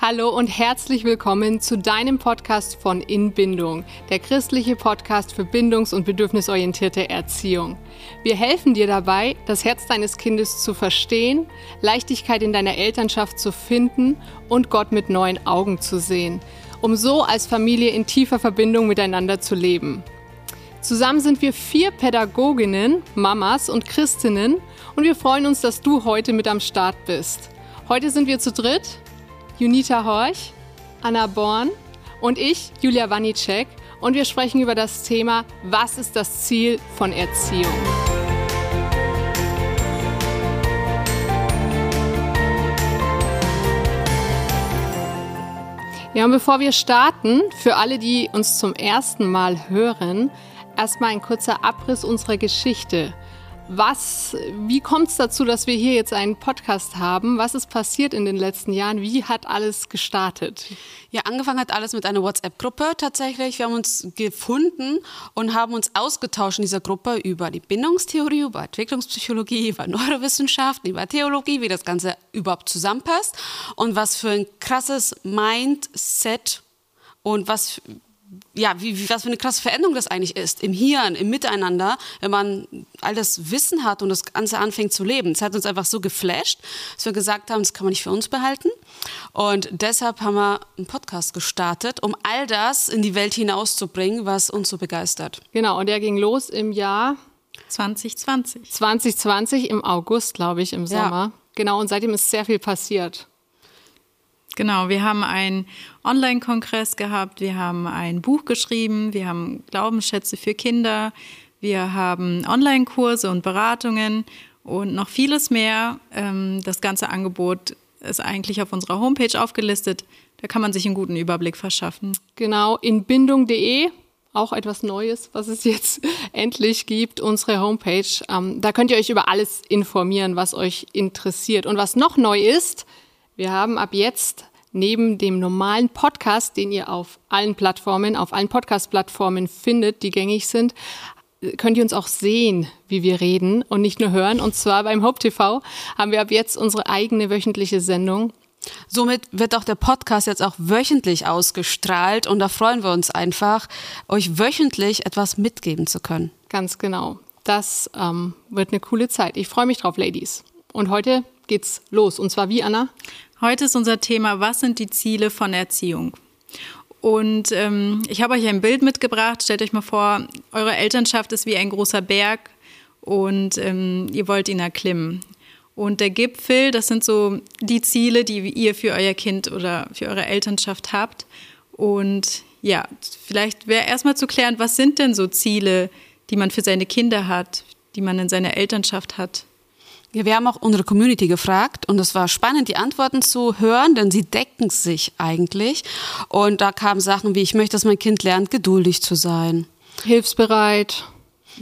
Hallo und herzlich willkommen zu deinem Podcast von Inbindung, der christliche Podcast für bindungs- und bedürfnisorientierte Erziehung. Wir helfen dir dabei, das Herz deines Kindes zu verstehen, Leichtigkeit in deiner Elternschaft zu finden und Gott mit neuen Augen zu sehen, um so als Familie in tiefer Verbindung miteinander zu leben. Zusammen sind wir vier Pädagoginnen, Mamas und Christinnen und wir freuen uns, dass du heute mit am Start bist. Heute sind wir zu dritt. Junita Horch, Anna Born und ich, Julia Wanicek. Und wir sprechen über das Thema, was ist das Ziel von Erziehung? Ja, und bevor wir starten, für alle, die uns zum ersten Mal hören, erstmal ein kurzer Abriss unserer Geschichte. Was, wie kommt es dazu, dass wir hier jetzt einen Podcast haben? Was ist passiert in den letzten Jahren? Wie hat alles gestartet? Ja, angefangen hat alles mit einer WhatsApp-Gruppe tatsächlich. Wir haben uns gefunden und haben uns ausgetauscht in dieser Gruppe über die Bindungstheorie, über Entwicklungspsychologie, über Neurowissenschaften, über Theologie, wie das Ganze überhaupt zusammenpasst und was für ein krasses Mindset und was ja, wie, wie, was für eine krasse Veränderung das eigentlich ist im Hirn, im Miteinander, wenn man all das Wissen hat und das Ganze anfängt zu leben. Es hat uns einfach so geflasht, dass wir gesagt haben, das kann man nicht für uns behalten. Und deshalb haben wir einen Podcast gestartet, um all das in die Welt hinauszubringen, was uns so begeistert. Genau, und der ging los im Jahr 2020. 2020 im August, glaube ich, im Sommer. Ja. Genau, und seitdem ist sehr viel passiert. Genau, wir haben einen Online-Kongress gehabt, wir haben ein Buch geschrieben, wir haben Glaubensschätze für Kinder, wir haben Online-Kurse und Beratungen und noch vieles mehr. Ähm, das ganze Angebot ist eigentlich auf unserer Homepage aufgelistet. Da kann man sich einen guten Überblick verschaffen. Genau, in bindung.de auch etwas Neues, was es jetzt endlich gibt, unsere Homepage. Ähm, da könnt ihr euch über alles informieren, was euch interessiert. Und was noch neu ist, wir haben ab jetzt neben dem normalen Podcast, den ihr auf allen Plattformen, auf allen Podcast-Plattformen findet, die gängig sind, könnt ihr uns auch sehen, wie wir reden und nicht nur hören. Und zwar beim Hope TV haben wir ab jetzt unsere eigene wöchentliche Sendung. Somit wird auch der Podcast jetzt auch wöchentlich ausgestrahlt und da freuen wir uns einfach, euch wöchentlich etwas mitgeben zu können. Ganz genau. Das ähm, wird eine coole Zeit. Ich freue mich drauf, Ladies. Und heute geht's los. Und zwar wie, Anna? Heute ist unser Thema, was sind die Ziele von Erziehung? Und ähm, ich habe euch ein Bild mitgebracht. Stellt euch mal vor, eure Elternschaft ist wie ein großer Berg und ähm, ihr wollt ihn erklimmen. Und der Gipfel, das sind so die Ziele, die ihr für euer Kind oder für eure Elternschaft habt. Und ja, vielleicht wäre erstmal zu klären, was sind denn so Ziele, die man für seine Kinder hat, die man in seiner Elternschaft hat? Ja, wir haben auch unsere Community gefragt und es war spannend, die Antworten zu hören, denn sie decken sich eigentlich. Und da kamen Sachen wie, ich möchte, dass mein Kind lernt, geduldig zu sein. Hilfsbereit.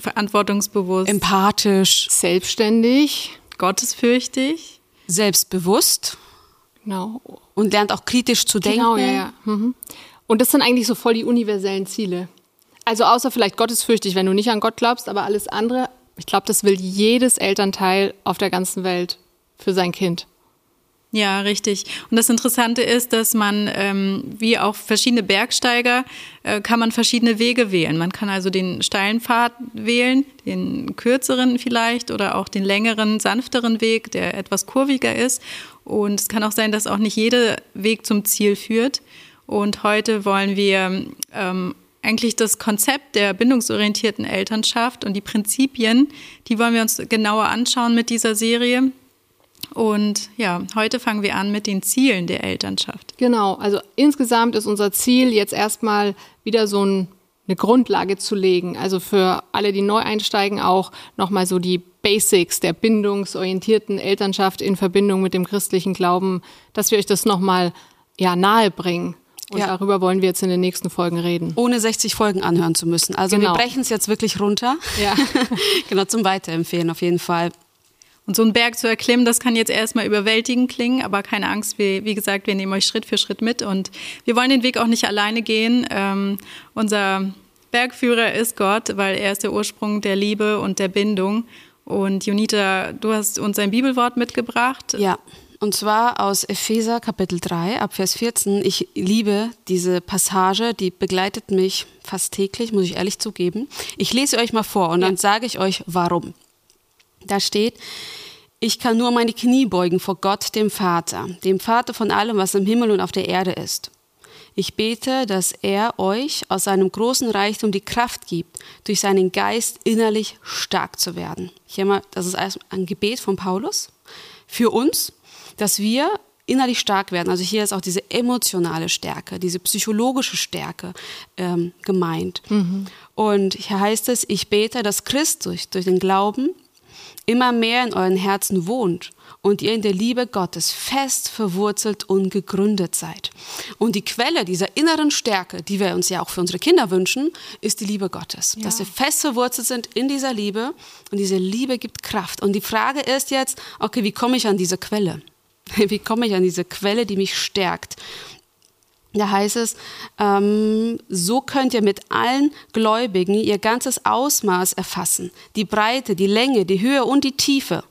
Verantwortungsbewusst. Empathisch. Selbstständig. Gottesfürchtig. Selbstbewusst. Genau. Und lernt auch kritisch zu genau, denken. Genau, ja, ja. Mhm. Und das sind eigentlich so voll die universellen Ziele. Also außer vielleicht gottesfürchtig, wenn du nicht an Gott glaubst, aber alles andere ich glaube, das will jedes Elternteil auf der ganzen Welt für sein Kind. Ja, richtig. Und das Interessante ist, dass man, ähm, wie auch verschiedene Bergsteiger, äh, kann man verschiedene Wege wählen. Man kann also den steilen Pfad wählen, den kürzeren vielleicht oder auch den längeren, sanfteren Weg, der etwas kurviger ist. Und es kann auch sein, dass auch nicht jeder Weg zum Ziel führt. Und heute wollen wir ähm, eigentlich das Konzept der bindungsorientierten Elternschaft und die Prinzipien, die wollen wir uns genauer anschauen mit dieser Serie. Und ja, heute fangen wir an mit den Zielen der Elternschaft. Genau, also insgesamt ist unser Ziel jetzt erstmal wieder so ein, eine Grundlage zu legen. Also für alle, die neu einsteigen, auch nochmal so die Basics der bindungsorientierten Elternschaft in Verbindung mit dem christlichen Glauben, dass wir euch das nochmal ja, nahe bringen. Und ja. darüber wollen wir jetzt in den nächsten Folgen reden. Ohne 60 Folgen anhören zu müssen. Also genau. wir brechen es jetzt wirklich runter. Ja. genau, zum Weiterempfehlen auf jeden Fall. Und so einen Berg zu erklimmen, das kann jetzt erstmal überwältigend klingen, aber keine Angst, wir, wie gesagt, wir nehmen euch Schritt für Schritt mit und wir wollen den Weg auch nicht alleine gehen. Ähm, unser Bergführer ist Gott, weil er ist der Ursprung der Liebe und der Bindung. Und Junita, du hast uns ein Bibelwort mitgebracht. Ja, Und zwar aus Epheser Kapitel 3 ab Vers 14. Ich liebe diese Passage, die begleitet mich fast täglich, muss ich ehrlich zugeben. Ich lese euch mal vor und dann sage ich euch, warum. Da steht, ich kann nur meine Knie beugen vor Gott, dem Vater, dem Vater von allem, was im Himmel und auf der Erde ist. Ich bete, dass er euch aus seinem großen Reichtum die Kraft gibt, durch seinen Geist innerlich stark zu werden. Hier mal, das ist ein Gebet von Paulus für uns, dass wir innerlich stark werden. Also hier ist auch diese emotionale Stärke, diese psychologische Stärke ähm, gemeint. Mhm. Und hier heißt es, ich bete, dass Christus durch den Glauben immer mehr in euren Herzen wohnt und ihr in der Liebe Gottes fest verwurzelt und gegründet seid. Und die Quelle dieser inneren Stärke, die wir uns ja auch für unsere Kinder wünschen, ist die Liebe Gottes. Ja. Dass wir fest verwurzelt sind in dieser Liebe und diese Liebe gibt Kraft. Und die Frage ist jetzt, okay, wie komme ich an diese Quelle? Wie komme ich an diese Quelle, die mich stärkt? Da heißt es, ähm, so könnt ihr mit allen Gläubigen ihr ganzes Ausmaß erfassen, die Breite, die Länge, die Höhe und die Tiefe.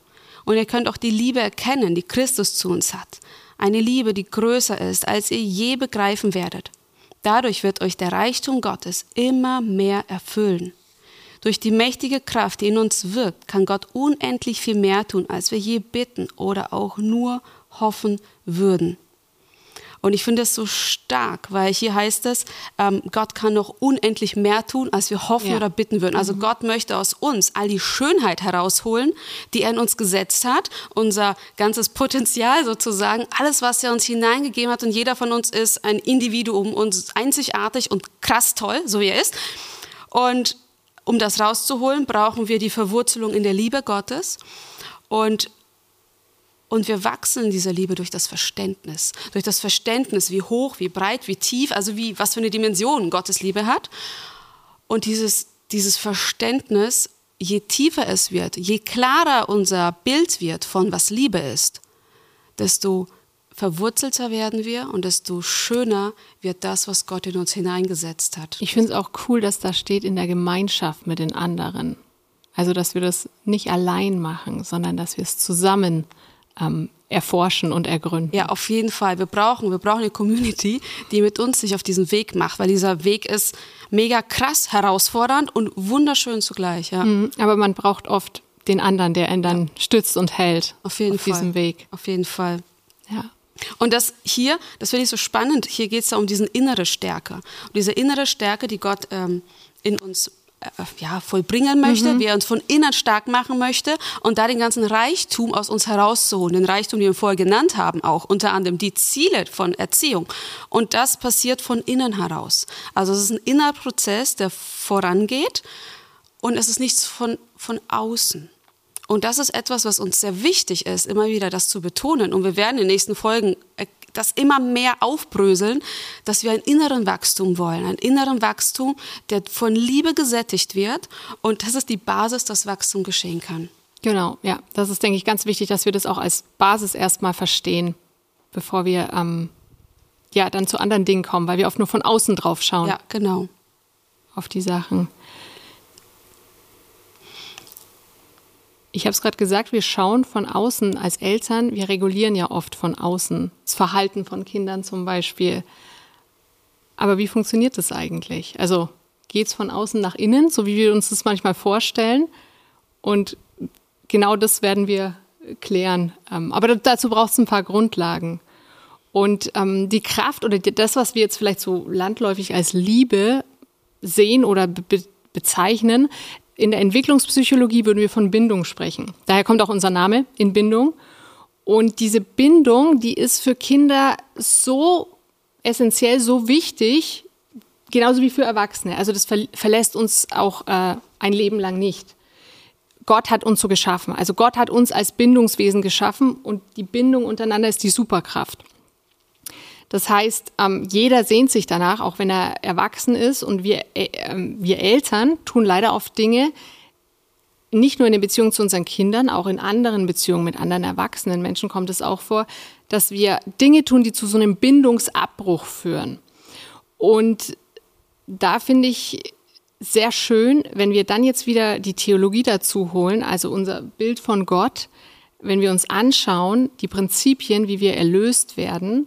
Und ihr könnt auch die Liebe erkennen, die Christus zu uns hat. Eine Liebe, die größer ist, als ihr je begreifen werdet. Dadurch wird euch der Reichtum Gottes immer mehr erfüllen. Durch die mächtige Kraft, die in uns wirkt, kann Gott unendlich viel mehr tun, als wir je bitten oder auch nur hoffen würden. Und ich finde es so stark, weil hier heißt es, ähm, Gott kann noch unendlich mehr tun, als wir hoffen ja. oder bitten würden. Also mhm. Gott möchte aus uns all die Schönheit herausholen, die er in uns gesetzt hat, unser ganzes Potenzial sozusagen, alles, was er uns hineingegeben hat. Und jeder von uns ist ein Individuum und einzigartig und krass toll, so wie er ist. Und um das rauszuholen, brauchen wir die Verwurzelung in der Liebe Gottes. Und und wir wachsen in dieser Liebe durch das Verständnis. Durch das Verständnis, wie hoch, wie breit, wie tief, also wie, was für eine Dimension Gottes Liebe hat. Und dieses, dieses Verständnis, je tiefer es wird, je klarer unser Bild wird von was Liebe ist, desto verwurzelter werden wir und desto schöner wird das, was Gott in uns hineingesetzt hat. Ich finde es auch cool, dass da steht in der Gemeinschaft mit den anderen. Also, dass wir das nicht allein machen, sondern dass wir es zusammen machen ähm, erforschen und ergründen. Ja, auf jeden Fall. Wir brauchen, wir brauchen eine Community, die mit uns sich auf diesen Weg macht, weil dieser Weg ist mega krass, herausfordernd und wunderschön zugleich. Ja. Mhm, aber man braucht oft den anderen, der ihn dann ja. stützt und hält auf, jeden auf Fall. diesem Weg. Auf jeden Fall. Ja. Und das hier, das finde ich so spannend, hier geht es ja um diese innere Stärke. Und diese innere Stärke, die Gott ähm, in uns ja, vollbringen möchte, mhm. wie er uns von innen stark machen möchte und da den ganzen Reichtum aus uns herauszuholen, den Reichtum, den wir vorher genannt haben, auch unter anderem die Ziele von Erziehung. Und das passiert von innen heraus. Also es ist ein innerer Prozess, der vorangeht und es ist nichts von, von außen. Und das ist etwas, was uns sehr wichtig ist, immer wieder das zu betonen. Und wir werden in den nächsten Folgen das immer mehr aufbröseln, dass wir ein inneren Wachstum wollen, ein inneren Wachstum, der von Liebe gesättigt wird und das ist die Basis, dass Wachstum geschehen kann. Genau, ja, das ist, denke ich, ganz wichtig, dass wir das auch als Basis erstmal verstehen, bevor wir ähm, ja dann zu anderen Dingen kommen, weil wir oft nur von außen drauf schauen. Ja, genau. Auf die Sachen. Ich habe es gerade gesagt, wir schauen von außen als Eltern, wir regulieren ja oft von außen das Verhalten von Kindern zum Beispiel. Aber wie funktioniert das eigentlich? Also geht es von außen nach innen, so wie wir uns das manchmal vorstellen? Und genau das werden wir klären. Ähm, aber dazu braucht es ein paar Grundlagen. Und ähm, die Kraft oder das, was wir jetzt vielleicht so landläufig als Liebe sehen oder be bezeichnen, in der Entwicklungspsychologie würden wir von Bindung sprechen. Daher kommt auch unser Name in Bindung. Und diese Bindung, die ist für Kinder so essentiell, so wichtig, genauso wie für Erwachsene. Also das verlässt uns auch äh, ein Leben lang nicht. Gott hat uns so geschaffen. Also Gott hat uns als Bindungswesen geschaffen und die Bindung untereinander ist die Superkraft. Das heißt, ähm, jeder sehnt sich danach, auch wenn er erwachsen ist. Und wir, äh, ähm, wir Eltern tun leider oft Dinge, nicht nur in der Beziehung zu unseren Kindern, auch in anderen Beziehungen mit anderen erwachsenen Menschen kommt es auch vor, dass wir Dinge tun, die zu so einem Bindungsabbruch führen. Und da finde ich sehr schön, wenn wir dann jetzt wieder die Theologie dazu holen, also unser Bild von Gott, wenn wir uns anschauen, die Prinzipien, wie wir erlöst werden,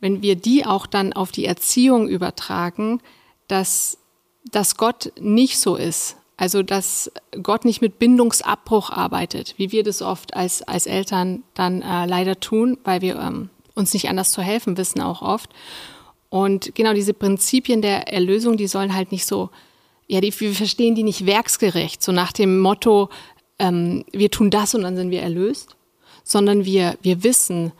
wenn wir die auch dann auf die Erziehung übertragen, dass, dass Gott nicht so ist. Also, dass Gott nicht mit Bindungsabbruch arbeitet, wie wir das oft als, als Eltern dann äh, leider tun, weil wir ähm, uns nicht anders zu helfen wissen, auch oft. Und genau diese Prinzipien der Erlösung, die sollen halt nicht so, ja, die, wir verstehen die nicht werksgerecht, so nach dem Motto, ähm, wir tun das und dann sind wir erlöst, sondern wir, wir wissen,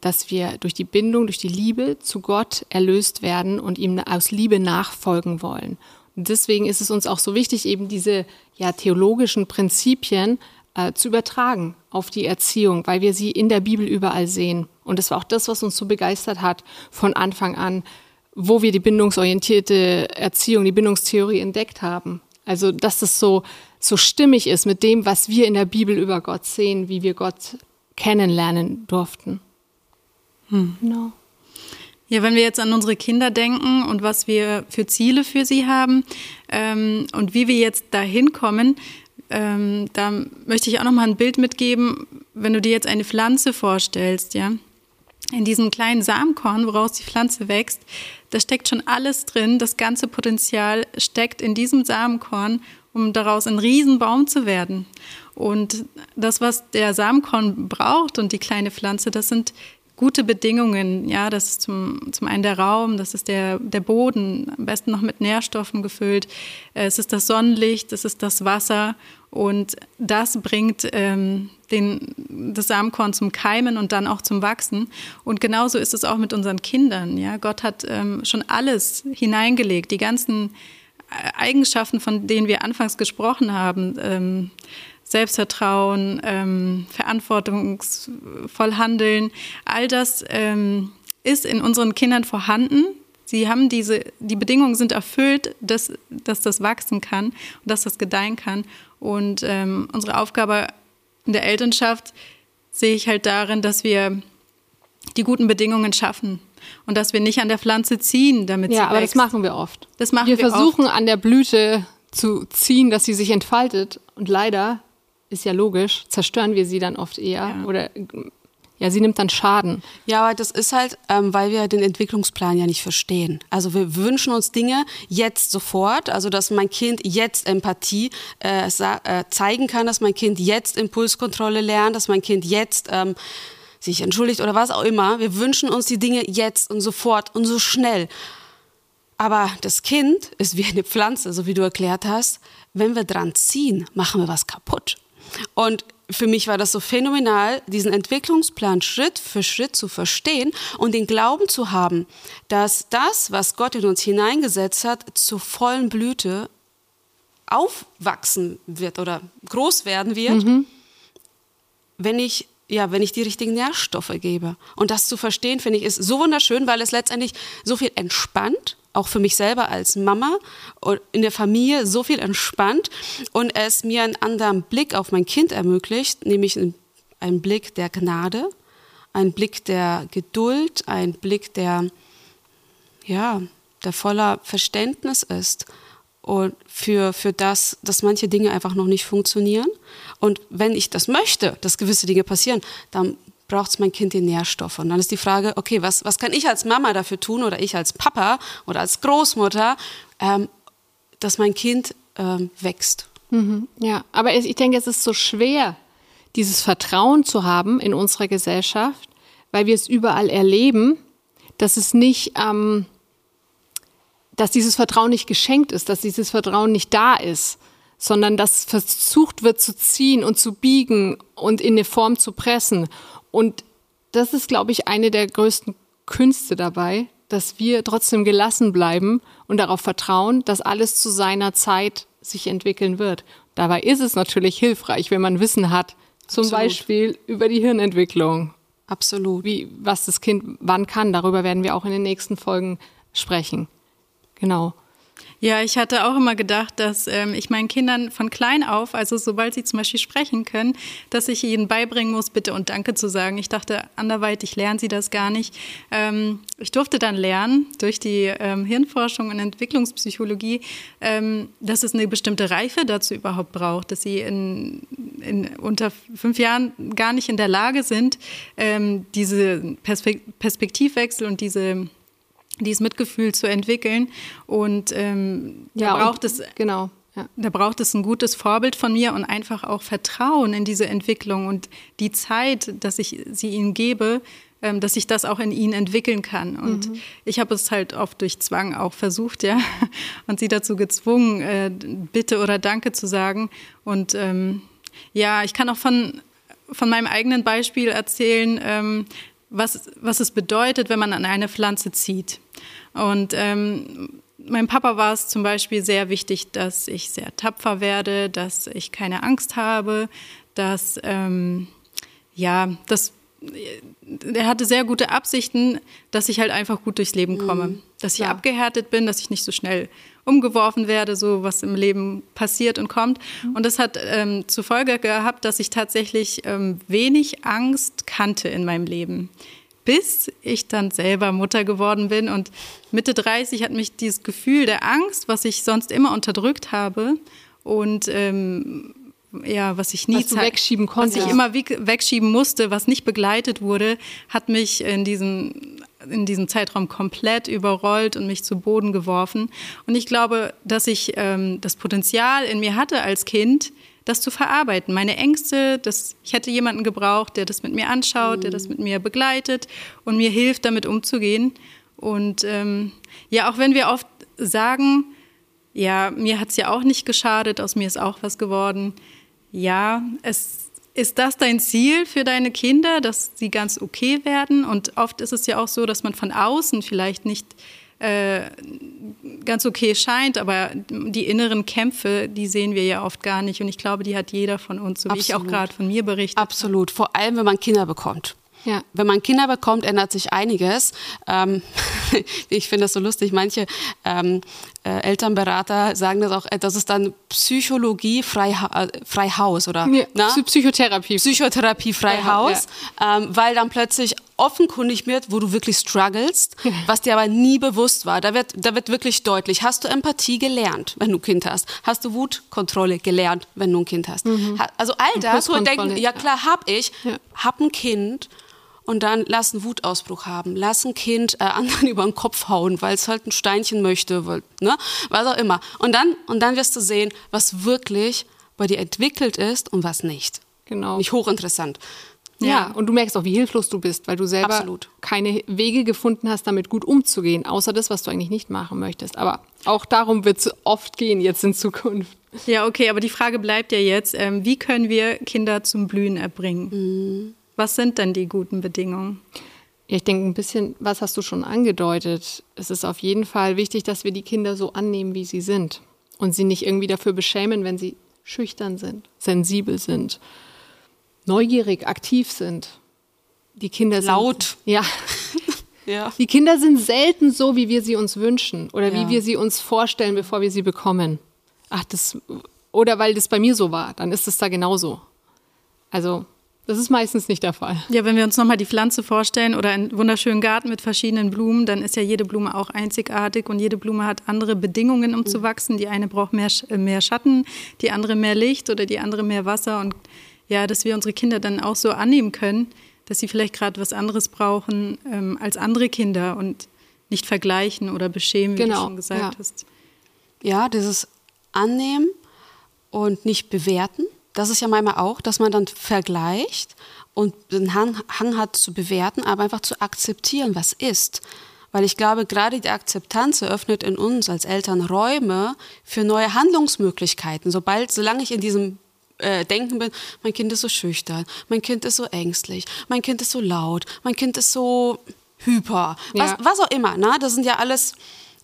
dass wir durch die Bindung, durch die Liebe zu Gott erlöst werden und ihm aus Liebe nachfolgen wollen. Und deswegen ist es uns auch so wichtig, eben diese ja, theologischen Prinzipien äh, zu übertragen auf die Erziehung, weil wir sie in der Bibel überall sehen. Und das war auch das, was uns so begeistert hat von Anfang an, wo wir die bindungsorientierte Erziehung, die Bindungstheorie entdeckt haben. Also, dass das so, so stimmig ist mit dem, was wir in der Bibel über Gott sehen, wie wir Gott kennenlernen durften. Hm. Genau. Ja, wenn wir jetzt an unsere Kinder denken und was wir für Ziele für sie haben ähm, und wie wir jetzt dahin kommen, ähm, da möchte ich auch noch mal ein Bild mitgeben, wenn du dir jetzt eine Pflanze vorstellst, ja, in diesem kleinen Samenkorn, woraus die Pflanze wächst, da steckt schon alles drin. Das ganze Potenzial steckt in diesem Samenkorn, um daraus ein Riesenbaum zu werden. Und das, was der Samenkorn braucht und die kleine Pflanze, das sind gute Bedingungen. Ja, das ist zum, zum einen der Raum, das ist der, der Boden, am besten noch mit Nährstoffen gefüllt. Es ist das Sonnenlicht, es ist das Wasser und das bringt ähm, den, das Samenkorn zum Keimen und dann auch zum Wachsen. Und genauso ist es auch mit unseren Kindern. Ja, Gott hat ähm, schon alles hineingelegt, die ganzen Eigenschaften, von denen wir anfangs gesprochen haben. Ähm, Selbstvertrauen, ähm, verantwortungsvoll handeln, all das ähm, ist in unseren Kindern vorhanden. Sie haben diese, die Bedingungen sind erfüllt, dass, dass das wachsen kann und dass das gedeihen kann. Und ähm, unsere Aufgabe in der Elternschaft sehe ich halt darin, dass wir die guten Bedingungen schaffen und dass wir nicht an der Pflanze ziehen, damit ja, sie Ja, aber das machen wir oft. Das machen wir, wir versuchen oft. an der Blüte zu ziehen, dass sie sich entfaltet und leider ist ja logisch, zerstören wir sie dann oft eher ja. oder ja, sie nimmt dann Schaden. Ja, aber das ist halt, ähm, weil wir den Entwicklungsplan ja nicht verstehen. Also wir wünschen uns Dinge jetzt sofort, also dass mein Kind jetzt Empathie äh, äh, zeigen kann, dass mein Kind jetzt Impulskontrolle lernt, dass mein Kind jetzt ähm, sich entschuldigt oder was auch immer. Wir wünschen uns die Dinge jetzt und sofort und so schnell. Aber das Kind ist wie eine Pflanze, so wie du erklärt hast. Wenn wir dran ziehen, machen wir was kaputt. Und für mich war das so phänomenal, diesen Entwicklungsplan Schritt für Schritt zu verstehen und den Glauben zu haben, dass das, was Gott in uns hineingesetzt hat, zur vollen Blüte aufwachsen wird oder groß werden wird, mhm. wenn ich ja, wenn ich die richtigen Nährstoffe gebe. Und das zu verstehen, finde ich, ist so wunderschön, weil es letztendlich so viel entspannt auch für mich selber als Mama und in der Familie so viel entspannt und es mir einen anderen Blick auf mein Kind ermöglicht, nämlich einen Blick der Gnade, einen Blick der Geduld, einen Blick der, ja, der voller Verständnis ist und für, für das, dass manche Dinge einfach noch nicht funktionieren. Und wenn ich das möchte, dass gewisse Dinge passieren, dann braucht mein Kind die Nährstoffe. Und dann ist die Frage, okay, was, was kann ich als Mama dafür tun oder ich als Papa oder als Großmutter, ähm, dass mein Kind ähm, wächst. Mhm, ja, aber ich denke, es ist so schwer, dieses Vertrauen zu haben in unserer Gesellschaft, weil wir es überall erleben, dass es nicht, ähm, dass dieses Vertrauen nicht geschenkt ist, dass dieses Vertrauen nicht da ist, sondern dass versucht wird zu ziehen und zu biegen und in eine Form zu pressen. Und das ist, glaube ich, eine der größten Künste dabei, dass wir trotzdem gelassen bleiben und darauf vertrauen, dass alles zu seiner Zeit sich entwickeln wird. Dabei ist es natürlich hilfreich, wenn man Wissen hat, zum Absolut. Beispiel über die Hirnentwicklung. Absolut. Wie, was das Kind wann kann. Darüber werden wir auch in den nächsten Folgen sprechen. Genau. Ja, ich hatte auch immer gedacht, dass ähm, ich meinen Kindern von klein auf, also sobald sie zum Beispiel sprechen können, dass ich ihnen beibringen muss, bitte und danke zu sagen. Ich dachte anderweitig lernen sie das gar nicht. Ähm, ich durfte dann lernen durch die ähm, Hirnforschung und Entwicklungspsychologie, ähm, dass es eine bestimmte Reife dazu überhaupt braucht, dass sie in, in unter fünf Jahren gar nicht in der Lage sind, ähm, diese Perspektivwechsel und diese dieses Mitgefühl zu entwickeln. Und ähm, ja, da braucht und, es genau. Ja. Da braucht es ein gutes Vorbild von mir und einfach auch Vertrauen in diese Entwicklung und die Zeit, dass ich sie ihnen gebe, ähm, dass ich das auch in ihnen entwickeln kann. Und mhm. ich habe es halt oft durch Zwang auch versucht, ja, und sie dazu gezwungen, äh, Bitte oder Danke zu sagen. Und ähm, ja, ich kann auch von von meinem eigenen Beispiel erzählen, ähm, was, was es bedeutet, wenn man an eine Pflanze zieht. Und ähm, meinem Papa war es zum Beispiel sehr wichtig, dass ich sehr tapfer werde, dass ich keine Angst habe, dass, ähm, ja, das, er hatte sehr gute Absichten, dass ich halt einfach gut durchs Leben komme. Mhm, dass ich ja. abgehärtet bin, dass ich nicht so schnell umgeworfen werde, so was im Leben passiert und kommt. Mhm. Und das hat ähm, zur Folge gehabt, dass ich tatsächlich ähm, wenig Angst kannte in meinem Leben. Bis ich dann selber Mutter geworden bin und Mitte 30 hat mich dieses Gefühl der Angst, was ich sonst immer unterdrückt habe und ähm, ja, was ich nie was wegschieben konnte, was ich immer wegschieben musste, was nicht begleitet wurde, hat mich in diesem in diesem Zeitraum komplett überrollt und mich zu Boden geworfen. Und ich glaube, dass ich ähm, das Potenzial in mir hatte als Kind, das zu verarbeiten. Meine Ängste, dass ich hätte jemanden gebraucht, der das mit mir anschaut, mhm. der das mit mir begleitet und mir hilft, damit umzugehen. Und ähm, ja, auch wenn wir oft sagen, ja, mir hat es ja auch nicht geschadet, aus mir ist auch was geworden. Ja, es ist das dein Ziel für deine Kinder, dass sie ganz okay werden? Und oft ist es ja auch so, dass man von außen vielleicht nicht äh, ganz okay scheint, aber die inneren Kämpfe, die sehen wir ja oft gar nicht. Und ich glaube, die hat jeder von uns, so Absolut. wie ich auch gerade von mir berichtet Absolut, vor allem wenn man Kinder bekommt. Ja. Wenn man Kinder bekommt, ändert sich einiges. Ähm, ich finde das so lustig. Manche ähm, äh, Elternberater sagen das auch, äh, das ist dann Psychologie frei, äh, frei Haus oder ja, Psychotherapie. Psychotherapie frei Haus, ja. ähm, weil dann plötzlich offenkundig wird, wo du wirklich struggles, was dir aber nie bewusst war. Da wird, da wird wirklich deutlich, hast du Empathie gelernt, wenn du ein Kind hast? Hast du Wutkontrolle gelernt, wenn du ein Kind hast? Mhm. Also all das, wo wir denken, ja klar, hab ich, ja. hab ein Kind und dann lass einen Wutausbruch haben, lass ein Kind äh, anderen über den Kopf hauen, weil es halt ein Steinchen möchte, weil, ne? was auch immer. Und dann, und dann wirst du sehen, was wirklich bei dir entwickelt ist und was nicht. Genau. Nicht hochinteressant. Ja. ja, und du merkst auch, wie hilflos du bist, weil du selber Absolut. keine Wege gefunden hast, damit gut umzugehen, außer das, was du eigentlich nicht machen möchtest. Aber auch darum wird es oft gehen jetzt in Zukunft. Ja, okay, aber die Frage bleibt ja jetzt, ähm, wie können wir Kinder zum Blühen erbringen? Mhm. Was sind denn die guten Bedingungen? Ich denke, ein bisschen, was hast du schon angedeutet? Es ist auf jeden Fall wichtig, dass wir die Kinder so annehmen, wie sie sind und sie nicht irgendwie dafür beschämen, wenn sie schüchtern sind, sensibel sind, neugierig, aktiv sind. Die Kinder laut. Sind, ja. ja. Die Kinder sind selten so, wie wir sie uns wünschen oder ja. wie wir sie uns vorstellen, bevor wir sie bekommen. Ach, das oder weil das bei mir so war, dann ist es da genauso. Also das ist meistens nicht der Fall. Ja, wenn wir uns nochmal die Pflanze vorstellen oder einen wunderschönen Garten mit verschiedenen Blumen, dann ist ja jede Blume auch einzigartig und jede Blume hat andere Bedingungen, um mhm. zu wachsen. Die eine braucht mehr, äh, mehr Schatten, die andere mehr Licht oder die andere mehr Wasser. Und ja, dass wir unsere Kinder dann auch so annehmen können, dass sie vielleicht gerade was anderes brauchen ähm, als andere Kinder und nicht vergleichen oder beschämen, wie genau, du schon gesagt ja. hast. Ja, dieses Annehmen und nicht bewerten das ist ja manchmal auch, dass man dann vergleicht und den Hang, Hang hat zu bewerten, aber einfach zu akzeptieren, was ist. Weil ich glaube, gerade die Akzeptanz eröffnet in uns als Eltern Räume für neue Handlungsmöglichkeiten. Sobald, solange ich in diesem äh, Denken bin, mein Kind ist so schüchtern, mein Kind ist so ängstlich, mein Kind ist so laut, mein Kind ist so hyper, was, ja. was auch immer. Ne? Das sind ja alles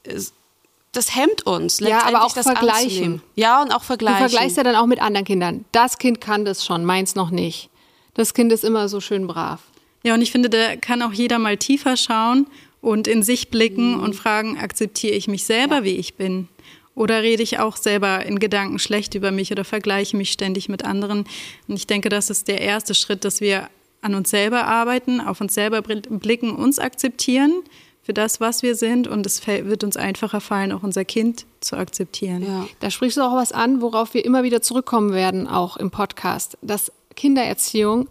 äh, das hemmt uns. Ja, aber auch vergleichen. Anzunehmen. Ja, und auch vergleichen. Du vergleichst ja dann auch mit anderen Kindern. Das Kind kann das schon, meins noch nicht. Das Kind ist immer so schön brav. Ja, und ich finde, da kann auch jeder mal tiefer schauen und in sich blicken mhm. und fragen, akzeptiere ich mich selber, ja. wie ich bin? Oder rede ich auch selber in Gedanken schlecht über mich oder vergleiche mich ständig mit anderen? Und ich denke, das ist der erste Schritt, dass wir an uns selber arbeiten, auf uns selber blicken, uns akzeptieren für das, was wir sind. Und es wird uns einfacher fallen, auch unser Kind zu akzeptieren. Ja. Da sprichst du auch was an, worauf wir immer wieder zurückkommen werden, auch im Podcast, dass Kindererziehung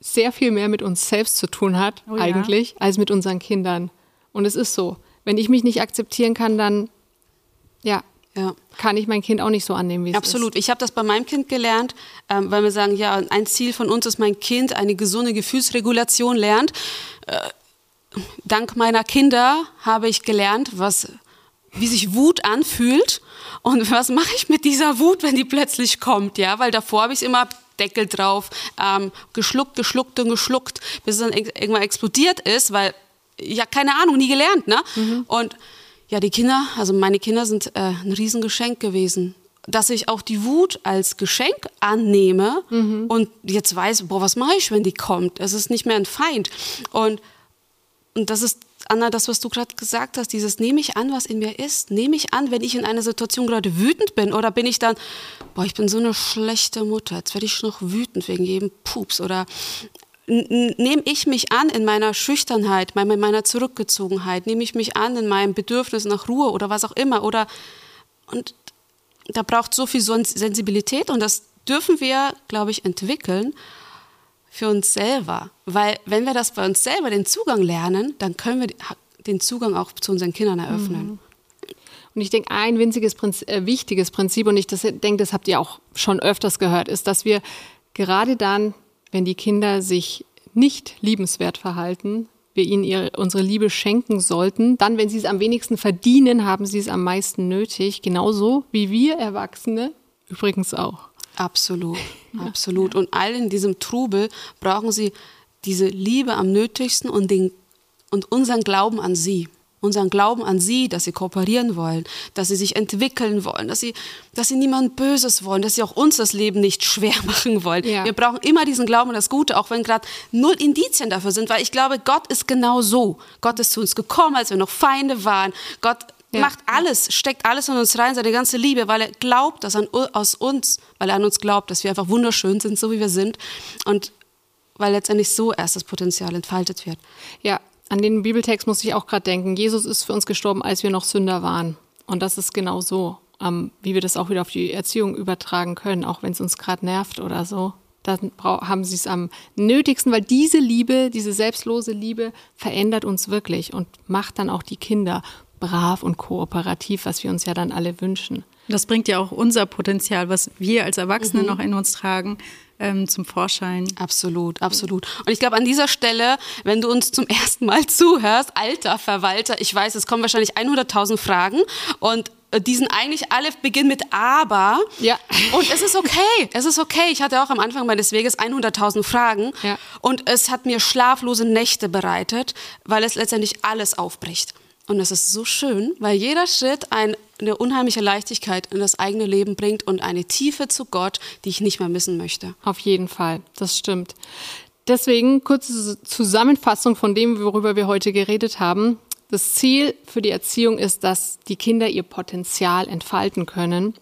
sehr viel mehr mit uns selbst zu tun hat, oh ja. eigentlich, als mit unseren Kindern. Und es ist so. Wenn ich mich nicht akzeptieren kann, dann ja, ja. kann ich mein Kind auch nicht so annehmen, wie es Absolut. ist. Absolut. Ich habe das bei meinem Kind gelernt, ähm, weil wir sagen, ja, ein Ziel von uns ist, mein Kind eine gesunde Gefühlsregulation lernt. Äh, dank meiner Kinder habe ich gelernt, was, wie sich Wut anfühlt und was mache ich mit dieser Wut, wenn die plötzlich kommt, ja, weil davor habe ich immer Deckel drauf, ähm, geschluckt, geschluckt und geschluckt, bis es dann irgendwann explodiert ist, weil, ja, keine Ahnung, nie gelernt, ne? Mhm. Und ja, die Kinder, also meine Kinder sind äh, ein Riesengeschenk gewesen. Dass ich auch die Wut als Geschenk annehme mhm. und jetzt weiß, boah, was mache ich, wenn die kommt? Es ist nicht mehr ein Feind. Und, und das ist, Anna, das, was du gerade gesagt hast, dieses nehme ich an, was in mir ist. Nehme ich an, wenn ich in einer Situation gerade wütend bin oder bin ich dann, boah, ich bin so eine schlechte Mutter, jetzt werde ich noch wütend wegen jedem Pups oder nehme ich mich an in meiner Schüchternheit, in meiner Zurückgezogenheit, nehme ich mich an in meinem Bedürfnis nach Ruhe oder was auch immer oder und da braucht so viel Sensibilität und das dürfen wir, glaube ich, entwickeln für uns selber, weil wenn wir das bei uns selber den Zugang lernen, dann können wir den Zugang auch zu unseren Kindern eröffnen. Mhm. Und ich denke, ein winziges, Prinzip, äh, wichtiges Prinzip, und ich das, denke, das habt ihr auch schon öfters gehört, ist, dass wir gerade dann, wenn die Kinder sich nicht liebenswert verhalten, wir ihnen ihre, unsere Liebe schenken sollten. Dann, wenn sie es am wenigsten verdienen, haben sie es am meisten nötig. Genauso wie wir Erwachsene übrigens auch. Absolut, absolut. Und all in diesem Trubel brauchen sie diese Liebe am nötigsten und, den, und unseren Glauben an sie unseren Glauben an sie, dass sie kooperieren wollen, dass sie sich entwickeln wollen, dass sie, dass sie niemand Böses wollen, dass sie auch uns das Leben nicht schwer machen wollen. Ja. Wir brauchen immer diesen Glauben an das Gute, auch wenn gerade null Indizien dafür sind, weil ich glaube, Gott ist genau so. Gott ist zu uns gekommen, als wir noch Feinde waren. Gott ja. macht alles, steckt alles in uns rein, seine ganze Liebe, weil er glaubt, dass an, aus uns, weil er an uns glaubt, dass wir einfach wunderschön sind, so wie wir sind. Und weil letztendlich so erst das Potenzial entfaltet wird. Ja, an den Bibeltext muss ich auch gerade denken. Jesus ist für uns gestorben, als wir noch Sünder waren. Und das ist genau so, ähm, wie wir das auch wieder auf die Erziehung übertragen können, auch wenn es uns gerade nervt oder so. Dann haben sie es am nötigsten, weil diese Liebe, diese selbstlose Liebe verändert uns wirklich und macht dann auch die Kinder brav und kooperativ, was wir uns ja dann alle wünschen. Das bringt ja auch unser Potenzial, was wir als Erwachsene mhm. noch in uns tragen, ähm, zum Vorschein. Absolut, absolut. Und ich glaube, an dieser Stelle, wenn du uns zum ersten Mal zuhörst, alter Verwalter, ich weiß, es kommen wahrscheinlich 100.000 Fragen und äh, die sind eigentlich alle beginnen mit aber. Ja. Und es ist okay. Es ist okay. Ich hatte auch am Anfang meines Weges 100.000 Fragen. Ja. Und es hat mir schlaflose Nächte bereitet, weil es letztendlich alles aufbricht. Und das ist so schön, weil jeder Schritt ein, eine unheimliche Leichtigkeit in das eigene Leben bringt und eine Tiefe zu Gott, die ich nicht mehr missen möchte. Auf jeden Fall, das stimmt. Deswegen kurze Zusammenfassung von dem, worüber wir heute geredet haben. Das Ziel für die Erziehung ist, dass die Kinder ihr Potenzial entfalten können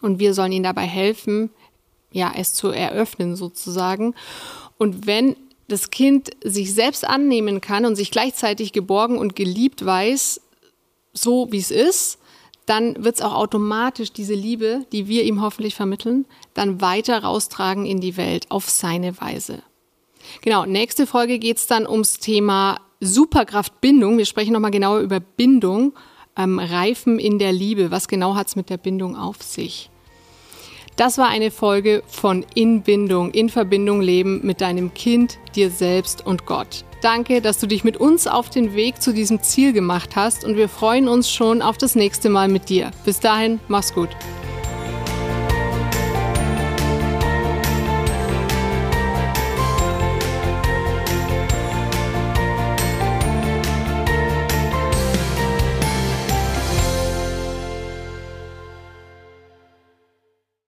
und wir sollen ihnen dabei helfen, ja, es zu eröffnen sozusagen. Und wenn das Kind sich selbst annehmen kann und sich gleichzeitig geborgen und geliebt weiß, so wie es ist, dann wird es auch automatisch diese Liebe, die wir ihm hoffentlich vermitteln, dann weiter raustragen in die Welt auf seine Weise. Genau, nächste Folge geht es dann ums Thema Superkraftbindung. Wir sprechen nochmal genauer über Bindung, ähm, Reifen in der Liebe. Was genau hat es mit der Bindung auf sich? Das war eine Folge von Inbindung, in Verbindung leben mit deinem Kind, dir selbst und Gott. Danke, dass du dich mit uns auf den Weg zu diesem Ziel gemacht hast und wir freuen uns schon auf das nächste Mal mit dir. Bis dahin, mach's gut.